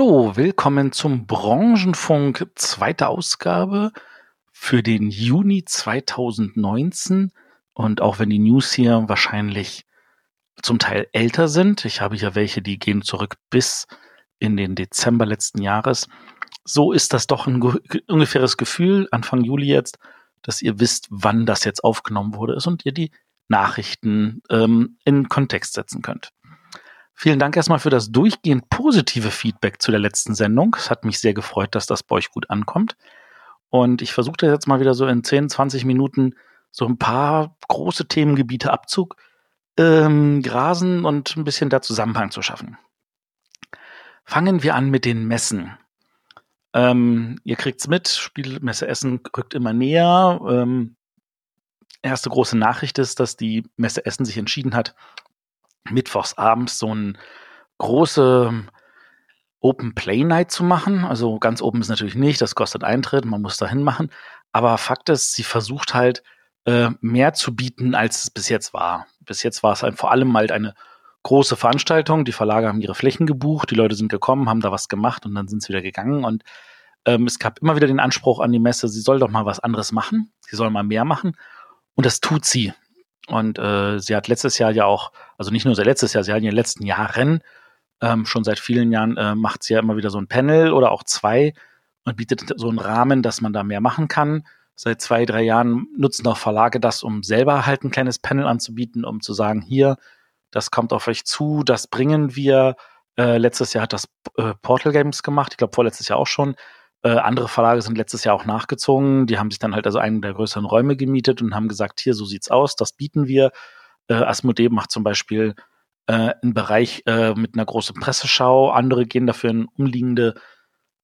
Hallo, willkommen zum Branchenfunk, zweite Ausgabe für den Juni 2019. Und auch wenn die News hier wahrscheinlich zum Teil älter sind, ich habe hier welche, die gehen zurück bis in den Dezember letzten Jahres, so ist das doch ein ungefähres Gefühl, Anfang Juli jetzt, dass ihr wisst, wann das jetzt aufgenommen wurde ist und ihr die Nachrichten ähm, in Kontext setzen könnt. Vielen Dank erstmal für das durchgehend positive Feedback zu der letzten Sendung. Es hat mich sehr gefreut, dass das bei euch gut ankommt. Und ich versuche jetzt mal wieder so in 10, 20 Minuten so ein paar große Themengebiete abzug ähm, grasen und ein bisschen da Zusammenhang zu schaffen. Fangen wir an mit den Messen. Ähm, ihr kriegt's mit, Spielmesse Essen rückt immer näher. Ähm, erste große Nachricht ist, dass die Messe Essen sich entschieden hat, mittwochs abends so ein große Open Play Night zu machen. Also ganz open ist natürlich nicht, das kostet Eintritt, man muss dahin machen. Aber Fakt ist, sie versucht halt äh, mehr zu bieten, als es bis jetzt war. Bis jetzt war es halt vor allem halt eine große Veranstaltung. Die Verlage haben ihre Flächen gebucht, die Leute sind gekommen, haben da was gemacht und dann sind sie wieder gegangen. Und ähm, es gab immer wieder den Anspruch an die Messe, sie soll doch mal was anderes machen, sie soll mal mehr machen. Und das tut sie. Und äh, sie hat letztes Jahr ja auch, also nicht nur seit letztes Jahr, sie hat in den letzten Jahren, ähm, schon seit vielen Jahren, äh, macht sie ja immer wieder so ein Panel oder auch zwei und bietet so einen Rahmen, dass man da mehr machen kann. Seit zwei, drei Jahren nutzen auch Verlage das, um selber halt ein kleines Panel anzubieten, um zu sagen, hier, das kommt auf euch zu, das bringen wir. Äh, letztes Jahr hat das äh, Portal Games gemacht, ich glaube vorletztes Jahr auch schon. Äh, andere Verlage sind letztes Jahr auch nachgezogen. Die haben sich dann halt also einen der größeren Räume gemietet und haben gesagt, hier, so sieht's aus, das bieten wir. Äh, Asmodee macht zum Beispiel äh, einen Bereich äh, mit einer großen Presseschau. Andere gehen dafür in umliegende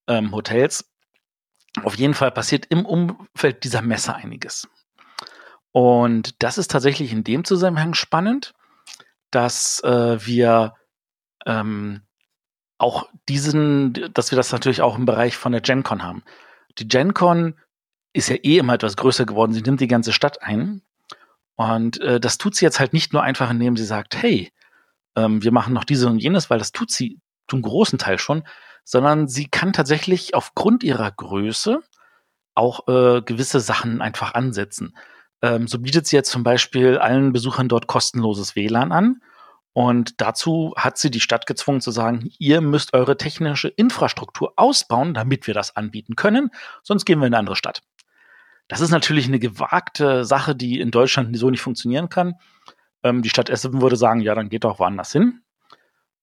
ähm, Hotels. Auf jeden Fall passiert im Umfeld dieser Messe einiges. Und das ist tatsächlich in dem Zusammenhang spannend, dass äh, wir ähm, auch diesen, dass wir das natürlich auch im Bereich von der GenCon haben. Die GenCon ist ja eh immer etwas größer geworden. Sie nimmt die ganze Stadt ein. Und äh, das tut sie jetzt halt nicht nur einfach, indem sie sagt, hey, ähm, wir machen noch dieses und jenes, weil das tut sie zum großen Teil schon, sondern sie kann tatsächlich aufgrund ihrer Größe auch äh, gewisse Sachen einfach ansetzen. Ähm, so bietet sie jetzt zum Beispiel allen Besuchern dort kostenloses WLAN an und dazu hat sie die Stadt gezwungen zu sagen, ihr müsst eure technische Infrastruktur ausbauen, damit wir das anbieten können, sonst gehen wir in eine andere Stadt. Das ist natürlich eine gewagte Sache, die in Deutschland so nicht funktionieren kann. Ähm, die Stadt Essen würde sagen, ja, dann geht doch woanders hin.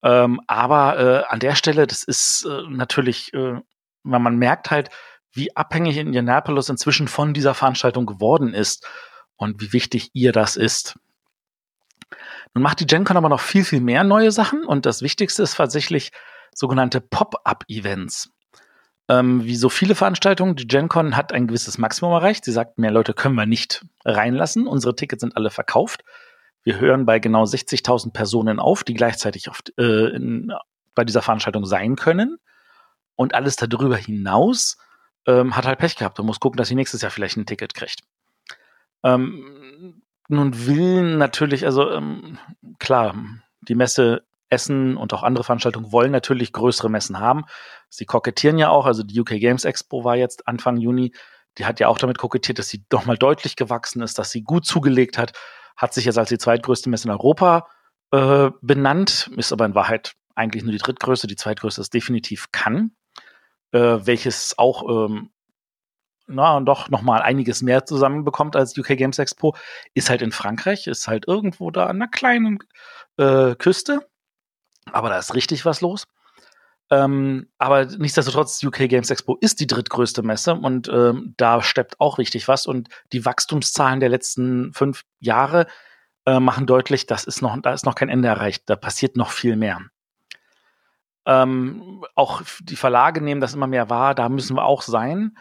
Ähm, aber äh, an der Stelle, das ist äh, natürlich, äh, man merkt halt, wie abhängig Indianapolis inzwischen von dieser Veranstaltung geworden ist und wie wichtig ihr das ist. Nun macht die GenCon aber noch viel, viel mehr neue Sachen und das Wichtigste ist tatsächlich sogenannte Pop-up-Events. Ähm, wie so viele Veranstaltungen, die GenCon hat ein gewisses Maximum erreicht. Sie sagt, mehr Leute können wir nicht reinlassen. Unsere Tickets sind alle verkauft. Wir hören bei genau 60.000 Personen auf, die gleichzeitig auf, äh, in, bei dieser Veranstaltung sein können. Und alles darüber hinaus ähm, hat halt Pech gehabt und muss gucken, dass sie nächstes Jahr vielleicht ein Ticket kriegt. Ähm, nun will natürlich, also ähm, klar, die Messe Essen und auch andere Veranstaltungen wollen natürlich größere Messen haben. Sie kokettieren ja auch, also die UK Games Expo war jetzt Anfang Juni, die hat ja auch damit kokettiert, dass sie doch mal deutlich gewachsen ist, dass sie gut zugelegt hat, hat sich jetzt als die zweitgrößte Messe in Europa äh, benannt, ist aber in Wahrheit eigentlich nur die drittgrößte, die zweitgrößte ist definitiv kann, äh, welches auch ähm, na, doch noch mal einiges mehr zusammenbekommt als UK Games Expo, ist halt in Frankreich, ist halt irgendwo da an einer kleinen äh, Küste. Aber da ist richtig was los. Ähm, aber nichtsdestotrotz, UK Games Expo ist die drittgrößte Messe und ähm, da steppt auch richtig was. Und die Wachstumszahlen der letzten fünf Jahre äh, machen deutlich, das ist noch, da ist noch kein Ende erreicht. Da passiert noch viel mehr. Ähm, auch die Verlage nehmen das immer mehr wahr, da müssen wir auch sein.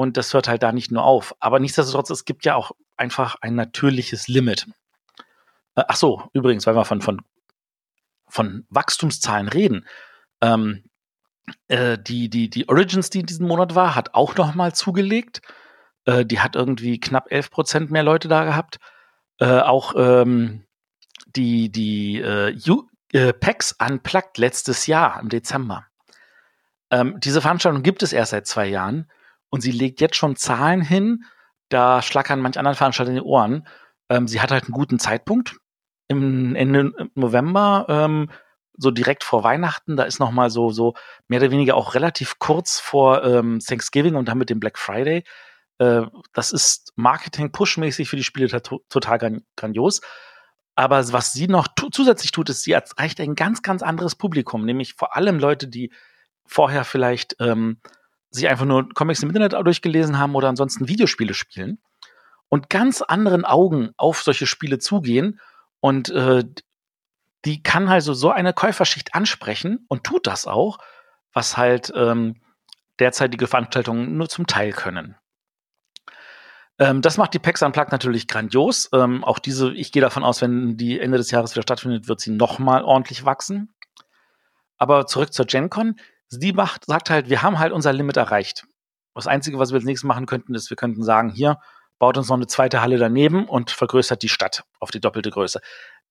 Und das hört halt da nicht nur auf. Aber nichtsdestotrotz, es gibt ja auch einfach ein natürliches Limit. Äh, ach so, übrigens, weil wir von, von, von Wachstumszahlen reden. Ähm, äh, die, die, die Origins, die in diesem Monat war, hat auch noch mal zugelegt. Äh, die hat irgendwie knapp 11 Prozent mehr Leute da gehabt. Äh, auch ähm, die, die äh, äh, PAX Unplugged letztes Jahr im Dezember Ähm, diese Veranstaltung gibt es erst seit zwei Jahren und sie legt jetzt schon Zahlen hin, da schlackern manch anderen Veranstalter in die Ohren. Ähm, sie hat halt einen guten Zeitpunkt im Ende November, ähm, so direkt vor Weihnachten. Da ist noch mal so so mehr oder weniger auch relativ kurz vor ähm, Thanksgiving und dann mit dem Black Friday. Äh, das ist Marketing-Push-mäßig für die Spiele total grandios. Aber was sie noch zusätzlich tut, ist, sie erreicht ein ganz, ganz anderes Publikum, nämlich vor allem Leute, die vorher vielleicht ähm, sich einfach nur Comics im Internet durchgelesen haben oder ansonsten Videospiele spielen und ganz anderen Augen auf solche Spiele zugehen und äh, die kann also so eine Käuferschicht ansprechen und tut das auch, was halt ähm, derzeitige Veranstaltungen nur zum Teil können. Ähm, das macht die PAX Unplugged natürlich grandios. Ähm, auch diese, ich gehe davon aus, wenn die Ende des Jahres wieder stattfindet, wird sie nochmal ordentlich wachsen. Aber zurück zur GenCon. Sie macht, sagt halt, wir haben halt unser Limit erreicht. Das Einzige, was wir als nächstes machen könnten, ist, wir könnten sagen, hier, baut uns noch eine zweite Halle daneben und vergrößert die Stadt auf die doppelte Größe.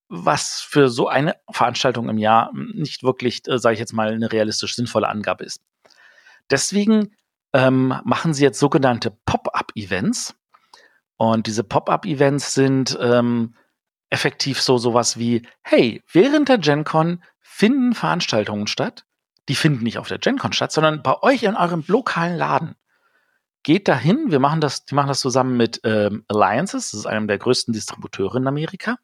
Was für so eine Veranstaltung im Jahr nicht wirklich, äh, sage ich jetzt mal, eine realistisch sinnvolle Angabe ist. Deswegen ähm, machen sie jetzt sogenannte Pop-up-Events. Und diese Pop-up-Events sind ähm, effektiv so sowas wie, hey, während der GenCon finden Veranstaltungen statt. Die finden nicht auf der GenCon statt, sondern bei euch in eurem lokalen Laden. Geht dahin, wir machen das, die machen das zusammen mit ähm, Alliances, das ist einem der größten Distributeure in Amerika.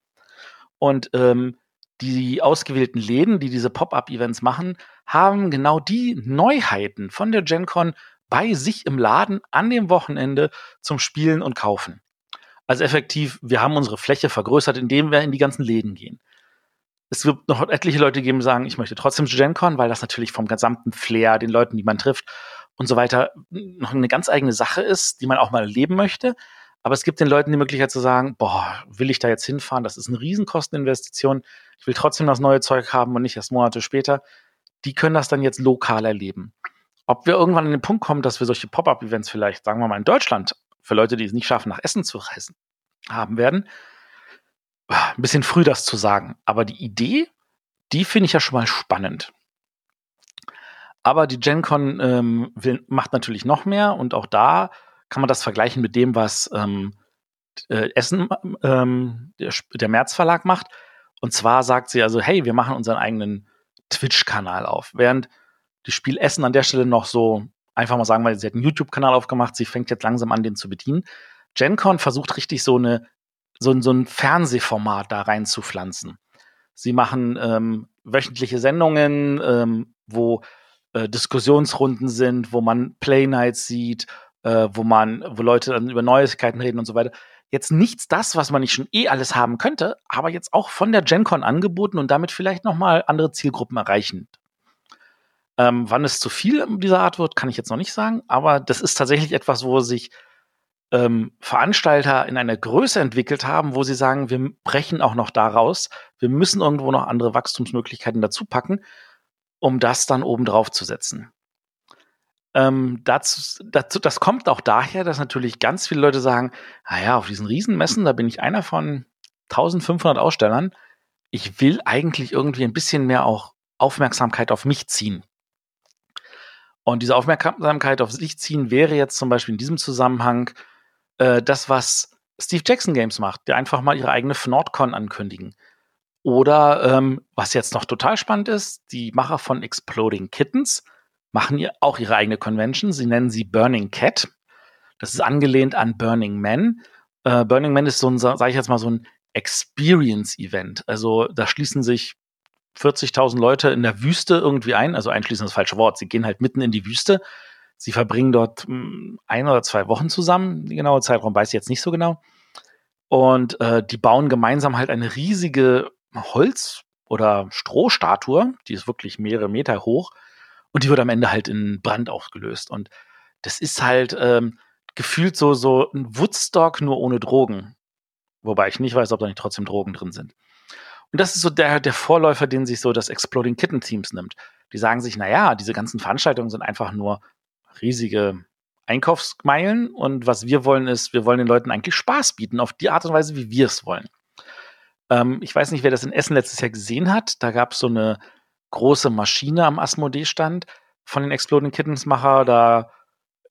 Und ähm, die ausgewählten Läden, die diese Pop-up-Events machen, haben genau die Neuheiten von der GenCon bei sich im Laden an dem Wochenende zum Spielen und Kaufen. Also effektiv, wir haben unsere Fläche vergrößert, indem wir in die ganzen Läden gehen. Es wird noch etliche Leute geben, die sagen, ich möchte trotzdem zu GenCon, weil das natürlich vom gesamten Flair, den Leuten, die man trifft und so weiter, noch eine ganz eigene Sache ist, die man auch mal erleben möchte. Aber es gibt den Leuten die Möglichkeit zu sagen, boah, will ich da jetzt hinfahren? Das ist eine Riesenkosteninvestition. Ich will trotzdem das neue Zeug haben und nicht erst Monate später. Die können das dann jetzt lokal erleben. Ob wir irgendwann an den Punkt kommen, dass wir solche Pop-up-Events vielleicht, sagen wir mal, in Deutschland für Leute, die es nicht schaffen, nach Essen zu reisen, haben werden. Ein bisschen früh das zu sagen. Aber die Idee, die finde ich ja schon mal spannend. Aber die GenCon ähm, will, macht natürlich noch mehr und auch da kann man das vergleichen mit dem, was ähm, äh, Essen, ähm, der, der März Verlag macht. Und zwar sagt sie also, hey, wir machen unseren eigenen Twitch-Kanal auf. Während die Spiel Essen an der Stelle noch so einfach mal sagen, weil sie hat einen YouTube-Kanal aufgemacht, sie fängt jetzt langsam an, den zu bedienen. GenCon versucht richtig so eine so, so ein Fernsehformat da reinzupflanzen. Sie machen ähm, wöchentliche Sendungen, ähm, wo äh, Diskussionsrunden sind, wo man Playnights sieht, äh, wo man, wo Leute dann über Neuigkeiten reden und so weiter. Jetzt nichts das, was man nicht schon eh alles haben könnte, aber jetzt auch von der GenCon angeboten und damit vielleicht noch mal andere Zielgruppen erreichen. Ähm, wann es zu viel dieser Art wird, kann ich jetzt noch nicht sagen, aber das ist tatsächlich etwas, wo sich ähm, Veranstalter in einer Größe entwickelt haben, wo sie sagen, wir brechen auch noch daraus, wir müssen irgendwo noch andere Wachstumsmöglichkeiten dazu packen, um das dann oben drauf zu setzen. Ähm, dazu, dazu, das kommt auch daher, dass natürlich ganz viele Leute sagen, naja, auf diesen Riesenmessen, da bin ich einer von 1500 Ausstellern. Ich will eigentlich irgendwie ein bisschen mehr auch Aufmerksamkeit auf mich ziehen. Und diese Aufmerksamkeit auf sich ziehen wäre jetzt zum Beispiel in diesem Zusammenhang äh, das, was Steve Jackson Games macht, der einfach mal ihre eigene FNordCon ankündigen. Oder ähm, was jetzt noch total spannend ist, die Macher von Exploding Kittens machen ihr auch ihre eigene Convention. Sie nennen sie Burning Cat. Das ist angelehnt an Burning Man. Äh, Burning Man ist so ein, sage ich jetzt mal, so ein Experience-Event. Also da schließen sich 40.000 Leute in der Wüste irgendwie ein, also einschließend das falsche Wort. Sie gehen halt mitten in die Wüste. Sie verbringen dort hm, ein oder zwei Wochen zusammen. Die genaue Zeitraum weiß ich jetzt nicht so genau. Und äh, die bauen gemeinsam halt eine riesige Holz- oder Strohstatue, die ist wirklich mehrere Meter hoch. Und die wird am Ende halt in Brand aufgelöst. Und das ist halt ähm, gefühlt so, so ein Woodstock nur ohne Drogen. Wobei ich nicht weiß, ob da nicht trotzdem Drogen drin sind. Und das ist so der, der Vorläufer, den sich so das Exploding Kitten Teams nimmt. Die sagen sich, naja, diese ganzen Veranstaltungen sind einfach nur riesige Einkaufsmeilen und was wir wollen ist, wir wollen den Leuten eigentlich Spaß bieten, auf die Art und Weise, wie wir es wollen. Ähm, ich weiß nicht, wer das in Essen letztes Jahr gesehen hat. Da gab es so eine große Maschine am Asmodee-Stand. von den Exploding Kittens Macher. Da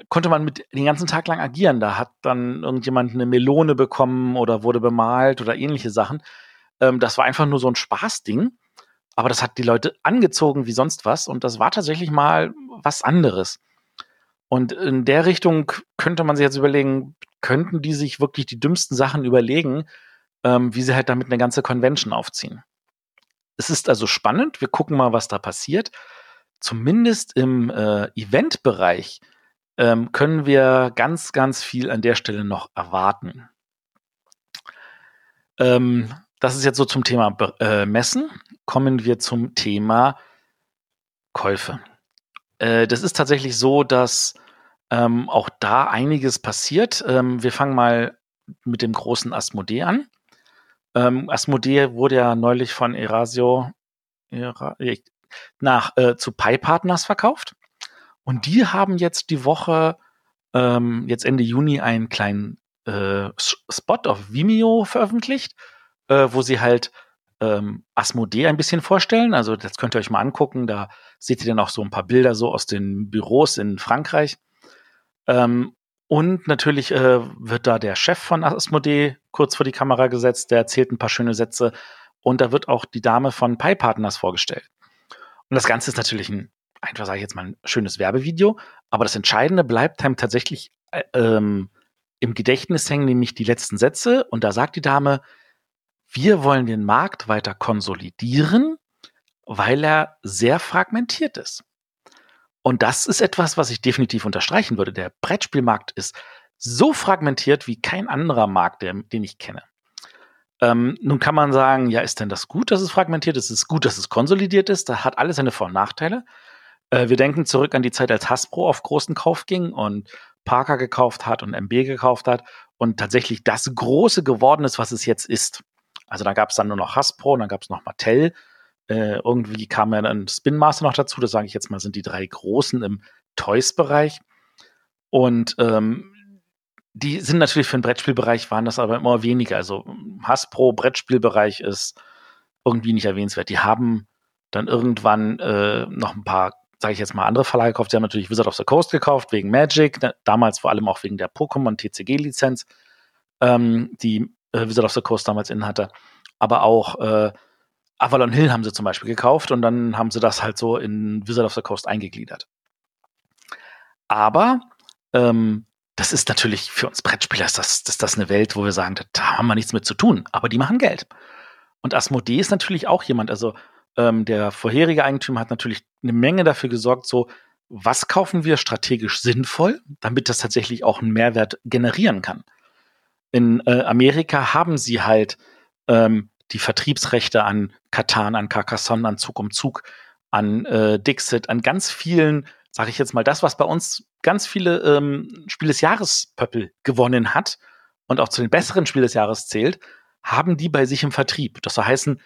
konnte man mit den ganzen Tag lang agieren. Da hat dann irgendjemand eine Melone bekommen oder wurde bemalt oder ähnliche Sachen. Ähm, das war einfach nur so ein Spaßding. Aber das hat die Leute angezogen wie sonst was. Und das war tatsächlich mal was anderes. Und in der Richtung könnte man sich jetzt überlegen, könnten die sich wirklich die dümmsten Sachen überlegen, ähm, wie sie halt damit eine ganze Convention aufziehen. Es ist also spannend. Wir gucken mal, was da passiert. Zumindest im äh, Event-Bereich ähm, können wir ganz, ganz viel an der Stelle noch erwarten. Ähm, das ist jetzt so zum Thema äh, Messen. Kommen wir zum Thema Käufe. Äh, das ist tatsächlich so, dass ähm, auch da einiges passiert. Ähm, wir fangen mal mit dem großen Asmodee an. Ähm, Asmodee wurde ja neulich von Erasio Era, nach äh, zu Pi Partners verkauft. Und die haben jetzt die Woche, ähm, jetzt Ende Juni, einen kleinen äh, Spot auf Vimeo veröffentlicht, äh, wo sie halt ähm, Asmodee ein bisschen vorstellen. Also das könnt ihr euch mal angucken. Da seht ihr dann auch so ein paar Bilder so aus den Büros in Frankreich. Ähm, und natürlich äh, wird da der Chef von Asmodee kurz vor die Kamera gesetzt, der erzählt ein paar schöne Sätze. Und da wird auch die Dame von Pi Partners vorgestellt. Und das Ganze ist natürlich ein, einfach sage ich jetzt mal, ein schönes Werbevideo. Aber das Entscheidende bleibt einem tatsächlich äh, ähm, im Gedächtnis hängen, nämlich die letzten Sätze. Und da sagt die Dame, wir wollen den Markt weiter konsolidieren, weil er sehr fragmentiert ist. Und das ist etwas, was ich definitiv unterstreichen würde. Der Brettspielmarkt ist so fragmentiert wie kein anderer Markt, den ich kenne. Ähm, nun kann man sagen, ja, ist denn das gut, dass es fragmentiert ist? Ist es gut, dass es konsolidiert ist? Da hat alles seine Vor- und Nachteile. Äh, wir denken zurück an die Zeit, als Hasbro auf großen Kauf ging und Parker gekauft hat und MB gekauft hat und tatsächlich das Große geworden ist, was es jetzt ist. Also da gab es dann nur noch Hasbro und dann gab es noch Mattel äh, irgendwie kam ja dann Spin Master noch dazu. Das sage ich jetzt mal, sind die drei großen im Toys-Bereich. Und ähm, die sind natürlich für den Brettspielbereich, waren das aber immer weniger. Also Hasbro Brettspielbereich ist irgendwie nicht erwähnenswert. Die haben dann irgendwann äh, noch ein paar, sage ich jetzt mal, andere Verlage gekauft. Sie haben natürlich Wizard of the Coast gekauft, wegen Magic, damals vor allem auch wegen der Pokémon TCG-Lizenz, ähm, die äh, Wizard of the Coast damals innen hatte. Aber auch äh, Avalon Hill haben sie zum Beispiel gekauft und dann haben sie das halt so in Wizard of the Coast eingegliedert. Aber ähm, das ist natürlich für uns Brettspieler ist das, ist das eine Welt, wo wir sagen, da haben wir nichts mit zu tun, aber die machen Geld. Und Asmodee ist natürlich auch jemand, also ähm, der vorherige Eigentümer hat natürlich eine Menge dafür gesorgt, so was kaufen wir strategisch sinnvoll, damit das tatsächlich auch einen Mehrwert generieren kann. In äh, Amerika haben sie halt ähm, die Vertriebsrechte an Katan, an Carcassonne, an Zug um Zug, an äh, Dixit, an ganz vielen, sage ich jetzt mal, das, was bei uns ganz viele ähm, Spiel des Jahres Pöppel gewonnen hat und auch zu den besseren Spiel des Jahres zählt, haben die bei sich im Vertrieb. Das soll heißen,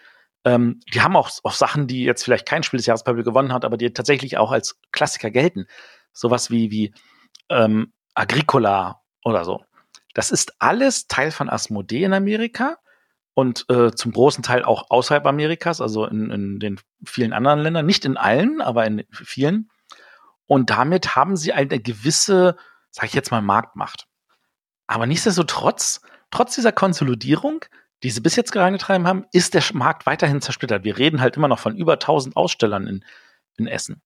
ähm, die haben auch, auch Sachen, die jetzt vielleicht kein Spiel des Jahres Pöppel gewonnen hat, aber die tatsächlich auch als Klassiker gelten. Sowas wie, wie ähm, Agricola oder so. Das ist alles Teil von Asmodee in Amerika und äh, zum großen Teil auch außerhalb Amerikas, also in, in den vielen anderen Ländern, nicht in allen, aber in vielen. Und damit haben sie eine gewisse, sage ich jetzt mal, Marktmacht. Aber nichtsdestotrotz, trotz dieser Konsolidierung, die sie bis jetzt gerangetrieben haben, ist der Markt weiterhin zersplittert. Wir reden halt immer noch von über 1000 Ausstellern in, in Essen.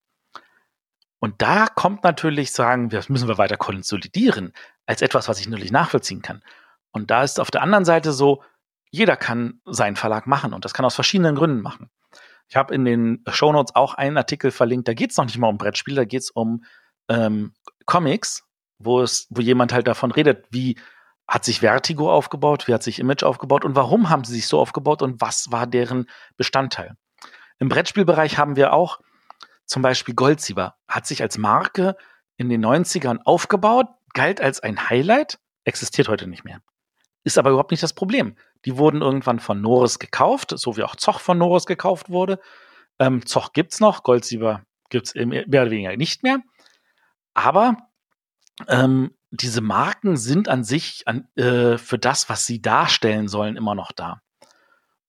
Und da kommt natürlich sagen, das müssen wir weiter konsolidieren, als etwas, was ich natürlich nachvollziehen kann. Und da ist auf der anderen Seite so, jeder kann seinen Verlag machen und das kann aus verschiedenen Gründen machen. Ich habe in den Shownotes auch einen Artikel verlinkt, da geht es noch nicht mal um Brettspiele, da geht es um ähm, Comics, wo es, wo jemand halt davon redet, wie hat sich Vertigo aufgebaut, wie hat sich Image aufgebaut und warum haben sie sich so aufgebaut und was war deren Bestandteil. Im Brettspielbereich haben wir auch zum Beispiel Goldsieber, hat sich als Marke in den 90ern aufgebaut, galt als ein Highlight, existiert heute nicht mehr. Ist aber überhaupt nicht das Problem. Die wurden irgendwann von Norris gekauft, so wie auch Zoch von Norris gekauft wurde. Ähm, Zoch gibt's noch, Goldsieber gibt's mehr oder weniger nicht mehr. Aber ähm, diese Marken sind an sich an, äh, für das, was sie darstellen sollen, immer noch da.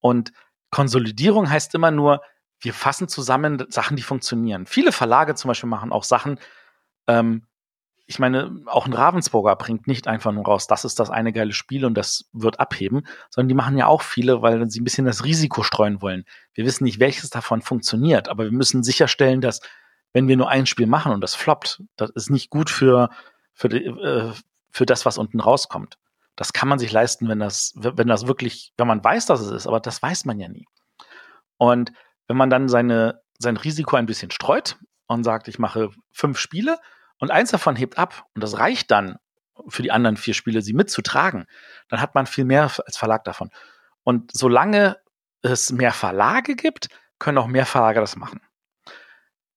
Und Konsolidierung heißt immer nur, wir fassen zusammen Sachen, die funktionieren. Viele Verlage zum Beispiel machen auch Sachen, ähm, ich meine, auch ein Ravensburger bringt nicht einfach nur raus, das ist das eine geile Spiel und das wird abheben, sondern die machen ja auch viele, weil sie ein bisschen das Risiko streuen wollen. Wir wissen nicht, welches davon funktioniert, aber wir müssen sicherstellen, dass wenn wir nur ein Spiel machen und das floppt, das ist nicht gut für, für, die, äh, für das, was unten rauskommt. Das kann man sich leisten, wenn das, wenn das wirklich, wenn man weiß, dass es ist, aber das weiß man ja nie. Und wenn man dann seine, sein Risiko ein bisschen streut und sagt, ich mache fünf Spiele und eins davon hebt ab und das reicht dann für die anderen vier Spiele, sie mitzutragen, dann hat man viel mehr als Verlag davon. Und solange es mehr Verlage gibt, können auch mehr Verlage das machen.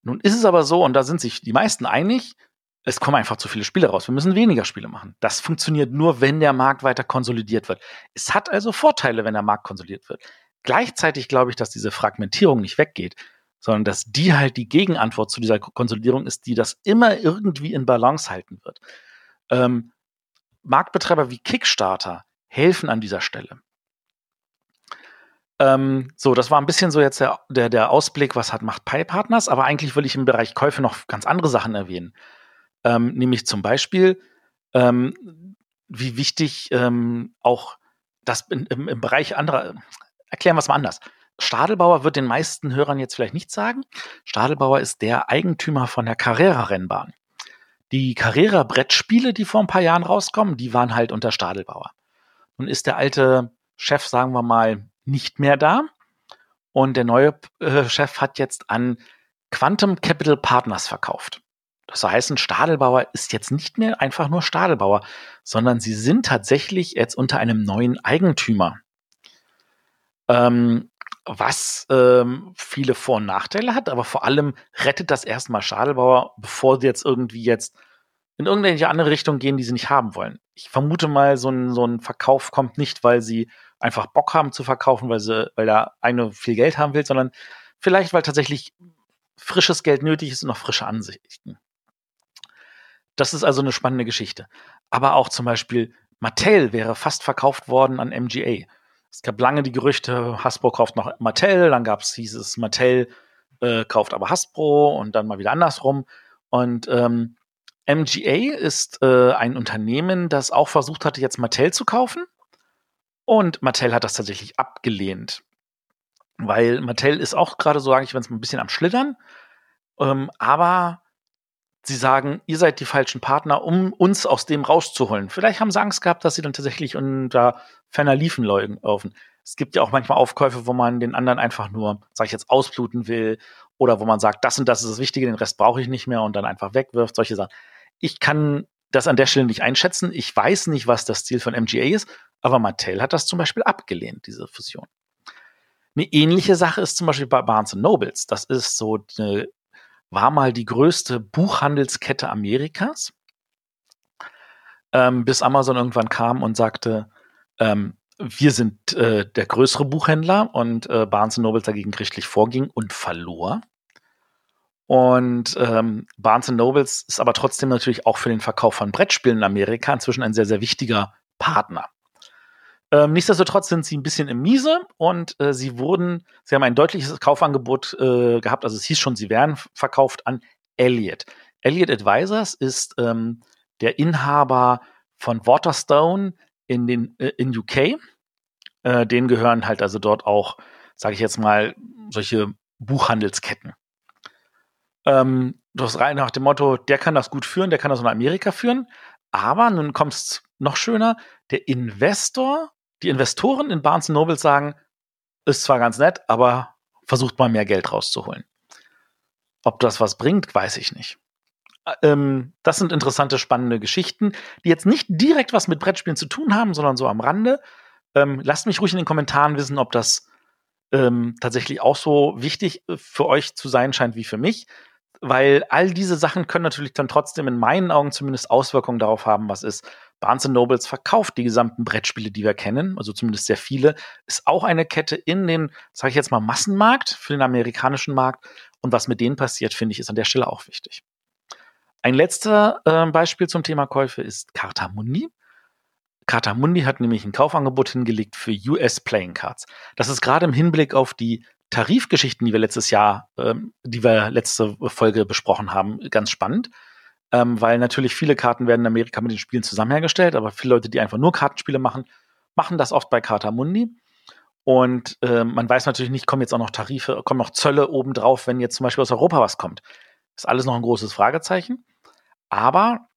Nun ist es aber so, und da sind sich die meisten einig, es kommen einfach zu viele Spiele raus. Wir müssen weniger Spiele machen. Das funktioniert nur, wenn der Markt weiter konsolidiert wird. Es hat also Vorteile, wenn der Markt konsolidiert wird. Gleichzeitig glaube ich, dass diese Fragmentierung nicht weggeht sondern dass die halt die Gegenantwort zu dieser Konsolidierung ist, die das immer irgendwie in Balance halten wird. Ähm, Marktbetreiber wie Kickstarter helfen an dieser Stelle. Ähm, so, das war ein bisschen so jetzt der, der, der Ausblick, was hat macht Pi Partners, aber eigentlich will ich im Bereich Käufe noch ganz andere Sachen erwähnen. Ähm, nämlich zum Beispiel, ähm, wie wichtig ähm, auch das in, im, im Bereich anderer, erklären wir es mal anders. Stadelbauer wird den meisten Hörern jetzt vielleicht nicht sagen. Stadelbauer ist der Eigentümer von der Carrera-Rennbahn. Die Carrera-Brettspiele, die vor ein paar Jahren rauskommen, die waren halt unter Stadelbauer. Nun ist der alte Chef, sagen wir mal, nicht mehr da. Und der neue äh, Chef hat jetzt an Quantum Capital Partners verkauft. Das heißt, Stadelbauer ist jetzt nicht mehr einfach nur Stadelbauer, sondern sie sind tatsächlich jetzt unter einem neuen Eigentümer. Ähm, was ähm, viele Vor- und Nachteile hat, aber vor allem rettet das erstmal Stadelbauer, bevor sie jetzt irgendwie jetzt in irgendeine andere Richtung gehen, die sie nicht haben wollen. Ich vermute mal, so ein, so ein Verkauf kommt nicht, weil sie einfach Bock haben zu verkaufen, weil sie, weil der eine viel Geld haben will, sondern vielleicht, weil tatsächlich frisches Geld nötig ist und noch frische Ansichten. Das ist also eine spannende Geschichte. Aber auch zum Beispiel Mattel wäre fast verkauft worden an MGA. Es gab lange die Gerüchte, Hasbro kauft noch Mattel, dann gab es hieß es, Mattel äh, kauft aber Hasbro und dann mal wieder andersrum. Und ähm, MGA ist äh, ein Unternehmen, das auch versucht hatte, jetzt Mattel zu kaufen. Und Mattel hat das tatsächlich abgelehnt. Weil Mattel ist auch gerade so, sage ich, wenn es ein bisschen am Schlittern. Ähm, aber sie sagen, ihr seid die falschen Partner, um uns aus dem rauszuholen. Vielleicht haben sie Angst gehabt, dass sie dann tatsächlich unter ferner Liefen laufen. Es gibt ja auch manchmal Aufkäufe, wo man den anderen einfach nur, sag ich jetzt, ausbluten will oder wo man sagt, das und das ist das Wichtige, den Rest brauche ich nicht mehr und dann einfach wegwirft, solche Sachen. Ich kann das an der Stelle nicht einschätzen. Ich weiß nicht, was das Ziel von MGA ist, aber Mattel hat das zum Beispiel abgelehnt, diese Fusion. Eine ähnliche Sache ist zum Beispiel bei Barnes Nobles. Das ist so eine war mal die größte Buchhandelskette Amerikas, ähm, bis Amazon irgendwann kam und sagte, ähm, wir sind äh, der größere Buchhändler und äh, Barnes Noble dagegen gerichtlich vorging und verlor. Und ähm, Barnes Nobles ist aber trotzdem natürlich auch für den Verkauf von Brettspielen in Amerika inzwischen ein sehr, sehr wichtiger Partner. Ähm, nichtsdestotrotz sind sie ein bisschen im Miese und äh, sie wurden, sie haben ein deutliches Kaufangebot äh, gehabt, also es hieß schon, sie wären verkauft an Elliott. Elliott Advisors ist ähm, der Inhaber von Waterstone in den äh, in UK. Äh, denen gehören halt also dort auch, sage ich jetzt mal, solche Buchhandelsketten. Ähm, das rein nach dem Motto, der kann das gut führen, der kann das in Amerika führen. Aber nun kommt es noch schöner, der Investor die Investoren in Barnes Noble sagen, ist zwar ganz nett, aber versucht mal mehr Geld rauszuholen. Ob das was bringt, weiß ich nicht. Ähm, das sind interessante, spannende Geschichten, die jetzt nicht direkt was mit Brettspielen zu tun haben, sondern so am Rande. Ähm, lasst mich ruhig in den Kommentaren wissen, ob das ähm, tatsächlich auch so wichtig äh, für euch zu sein scheint wie für mich. Weil all diese Sachen können natürlich dann trotzdem in meinen Augen zumindest Auswirkungen darauf haben, was ist. Barnes Nobles verkauft die gesamten Brettspiele, die wir kennen, also zumindest sehr viele, ist auch eine Kette in den, sage ich jetzt mal, Massenmarkt für den amerikanischen Markt. Und was mit denen passiert, finde ich, ist an der Stelle auch wichtig. Ein letzter äh, Beispiel zum Thema Käufe ist Cartamundi. Cartamundi hat nämlich ein Kaufangebot hingelegt für US Playing Cards. Das ist gerade im Hinblick auf die Tarifgeschichten, die wir letztes Jahr, ähm, die wir letzte Folge besprochen haben, ganz spannend. Ähm, weil natürlich viele Karten werden in Amerika mit den Spielen zusammen hergestellt, aber viele Leute, die einfach nur Kartenspiele machen, machen das oft bei Carta Mundi. Und äh, man weiß natürlich nicht, kommen jetzt auch noch Tarife, kommen noch Zölle obendrauf, wenn jetzt zum Beispiel aus Europa was kommt. Ist alles noch ein großes Fragezeichen. Aber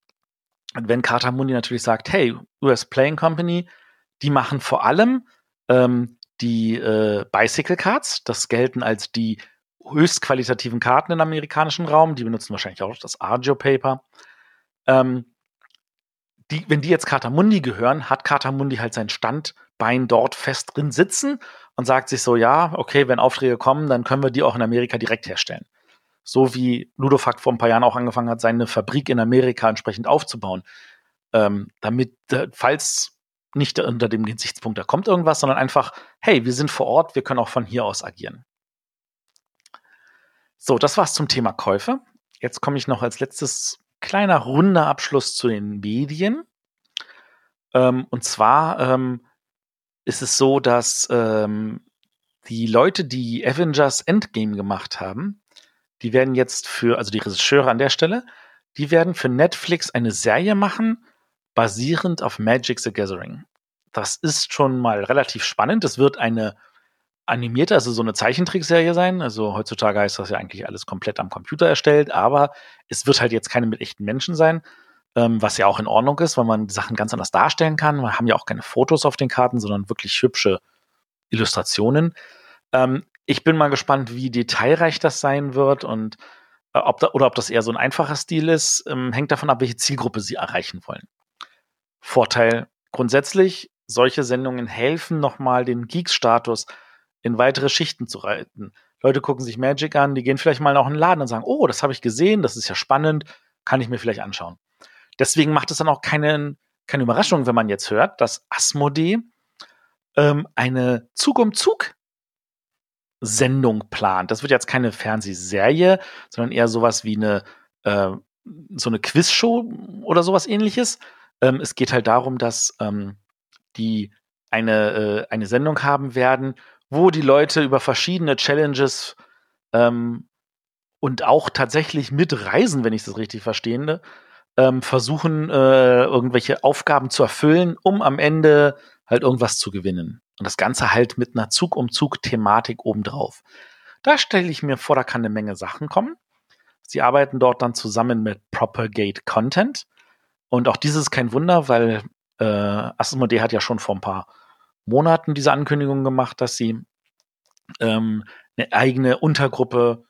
wenn Carta Mundi natürlich sagt, hey, US Playing Company, die machen vor allem ähm, die äh, Bicycle Cards, das gelten als die höchst qualitativen Karten im amerikanischen Raum, die benutzen wahrscheinlich auch das Argio Paper. Ähm, die, wenn die jetzt Katamundi gehören, hat Katamundi halt sein Standbein dort fest drin sitzen und sagt sich so, ja, okay, wenn Aufträge kommen, dann können wir die auch in Amerika direkt herstellen. So wie Ludofact vor ein paar Jahren auch angefangen hat, seine Fabrik in Amerika entsprechend aufzubauen. Ähm, damit, falls nicht unter dem Gesichtspunkt, da kommt irgendwas, sondern einfach, hey, wir sind vor Ort, wir können auch von hier aus agieren. So, das war's zum Thema Käufe. Jetzt komme ich noch als letztes kleiner runder Abschluss zu den Medien. Ähm, und zwar ähm, ist es so, dass ähm, die Leute, die Avengers Endgame gemacht haben, die werden jetzt für, also die Regisseure an der Stelle, die werden für Netflix eine Serie machen, basierend auf Magic the Gathering. Das ist schon mal relativ spannend. Es wird eine animierte, also so eine Zeichentrickserie sein. Also heutzutage heißt das ja eigentlich alles komplett am Computer erstellt, aber es wird halt jetzt keine mit echten Menschen sein, ähm, was ja auch in Ordnung ist, weil man die Sachen ganz anders darstellen kann. Wir haben ja auch keine Fotos auf den Karten, sondern wirklich hübsche Illustrationen. Ähm, ich bin mal gespannt, wie detailreich das sein wird und äh, ob da, oder ob das eher so ein einfacher Stil ist, ähm, hängt davon ab, welche Zielgruppe sie erreichen wollen. Vorteil grundsätzlich, solche Sendungen helfen nochmal den Geeks-Status in weitere Schichten zu reiten. Leute gucken sich Magic an, die gehen vielleicht mal noch in den Laden und sagen, oh, das habe ich gesehen, das ist ja spannend, kann ich mir vielleicht anschauen. Deswegen macht es dann auch keine, keine Überraschung, wenn man jetzt hört, dass Asmodee ähm, eine Zug um Zug Sendung plant. Das wird jetzt keine Fernsehserie, sondern eher sowas wie eine äh, so eine Quizshow oder sowas ähnliches. Ähm, es geht halt darum, dass ähm, die eine, äh, eine Sendung haben werden, wo die Leute über verschiedene Challenges ähm, und auch tatsächlich mit Reisen, wenn ich das richtig verstehe, ähm, versuchen, äh, irgendwelche Aufgaben zu erfüllen, um am Ende halt irgendwas zu gewinnen. Und das Ganze halt mit einer Zug-um-Zug-Thematik obendrauf. Da stelle ich mir vor, da kann eine Menge Sachen kommen. Sie arbeiten dort dann zusammen mit Propagate Content. Und auch dieses ist kein Wunder, weil äh, Asmodee hat ja schon vor ein paar Monaten diese Ankündigung gemacht, dass sie ähm, eine eigene Untergruppe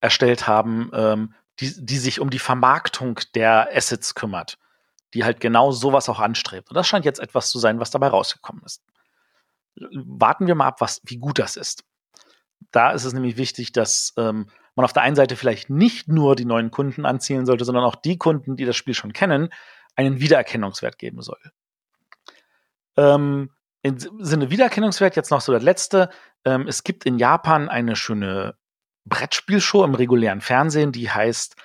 erstellt haben, ähm, die, die sich um die Vermarktung der Assets kümmert, die halt genau sowas auch anstrebt. Und das scheint jetzt etwas zu sein, was dabei rausgekommen ist. Warten wir mal ab, was, wie gut das ist. Da ist es nämlich wichtig, dass ähm, man auf der einen Seite vielleicht nicht nur die neuen Kunden anziehen sollte, sondern auch die Kunden, die das Spiel schon kennen, einen Wiedererkennungswert geben soll. Ähm, im Sinne Wiedererkennungswert jetzt noch so das letzte. Ähm, es gibt in Japan eine schöne Brettspielshow im regulären Fernsehen, die heißt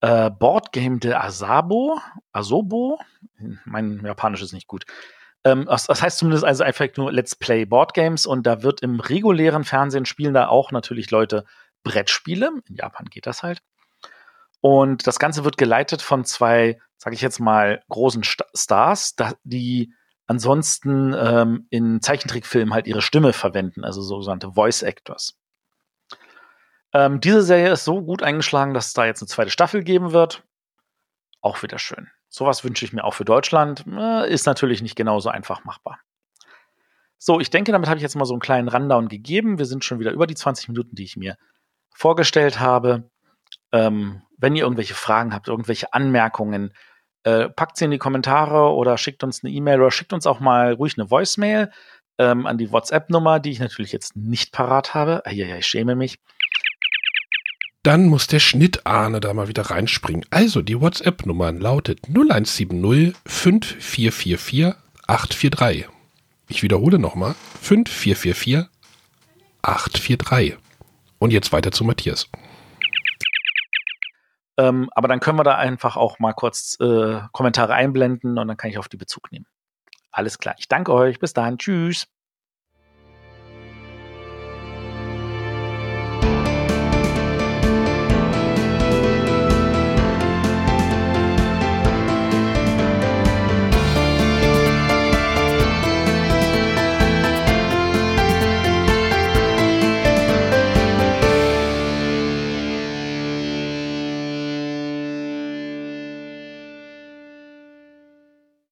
äh, Board Game de Asabo. Asobo? Mein Japanisch ist nicht gut. Ähm, das, heißt zumindest also einfach nur Let's Play Board Games und da wird im regulären Fernsehen spielen da auch natürlich Leute Brettspiele. In Japan geht das halt. Und das Ganze wird geleitet von zwei, sage ich jetzt mal, großen St Stars, die ansonsten ähm, in Zeichentrickfilmen halt ihre Stimme verwenden, also sogenannte Voice Actors. Ähm, diese Serie ist so gut eingeschlagen, dass es da jetzt eine zweite Staffel geben wird. Auch wieder schön. Sowas wünsche ich mir auch für Deutschland. Äh, ist natürlich nicht genauso einfach machbar. So, ich denke, damit habe ich jetzt mal so einen kleinen Rundown gegeben. Wir sind schon wieder über die 20 Minuten, die ich mir vorgestellt habe. Ähm, wenn ihr irgendwelche Fragen habt, irgendwelche Anmerkungen, äh, packt sie in die Kommentare oder schickt uns eine E-Mail oder schickt uns auch mal ruhig eine Voicemail ähm, an die WhatsApp-Nummer, die ich natürlich jetzt nicht parat habe. Ja, ich schäme mich. Dann muss der Schnittahne da mal wieder reinspringen. Also, die WhatsApp-Nummer lautet 0170 5444 843. Ich wiederhole nochmal. 5444 843. Und jetzt weiter zu Matthias. Ähm, aber dann können wir da einfach auch mal kurz äh, Kommentare einblenden und dann kann ich auf die Bezug nehmen. Alles klar. Ich danke euch. Bis dahin. Tschüss.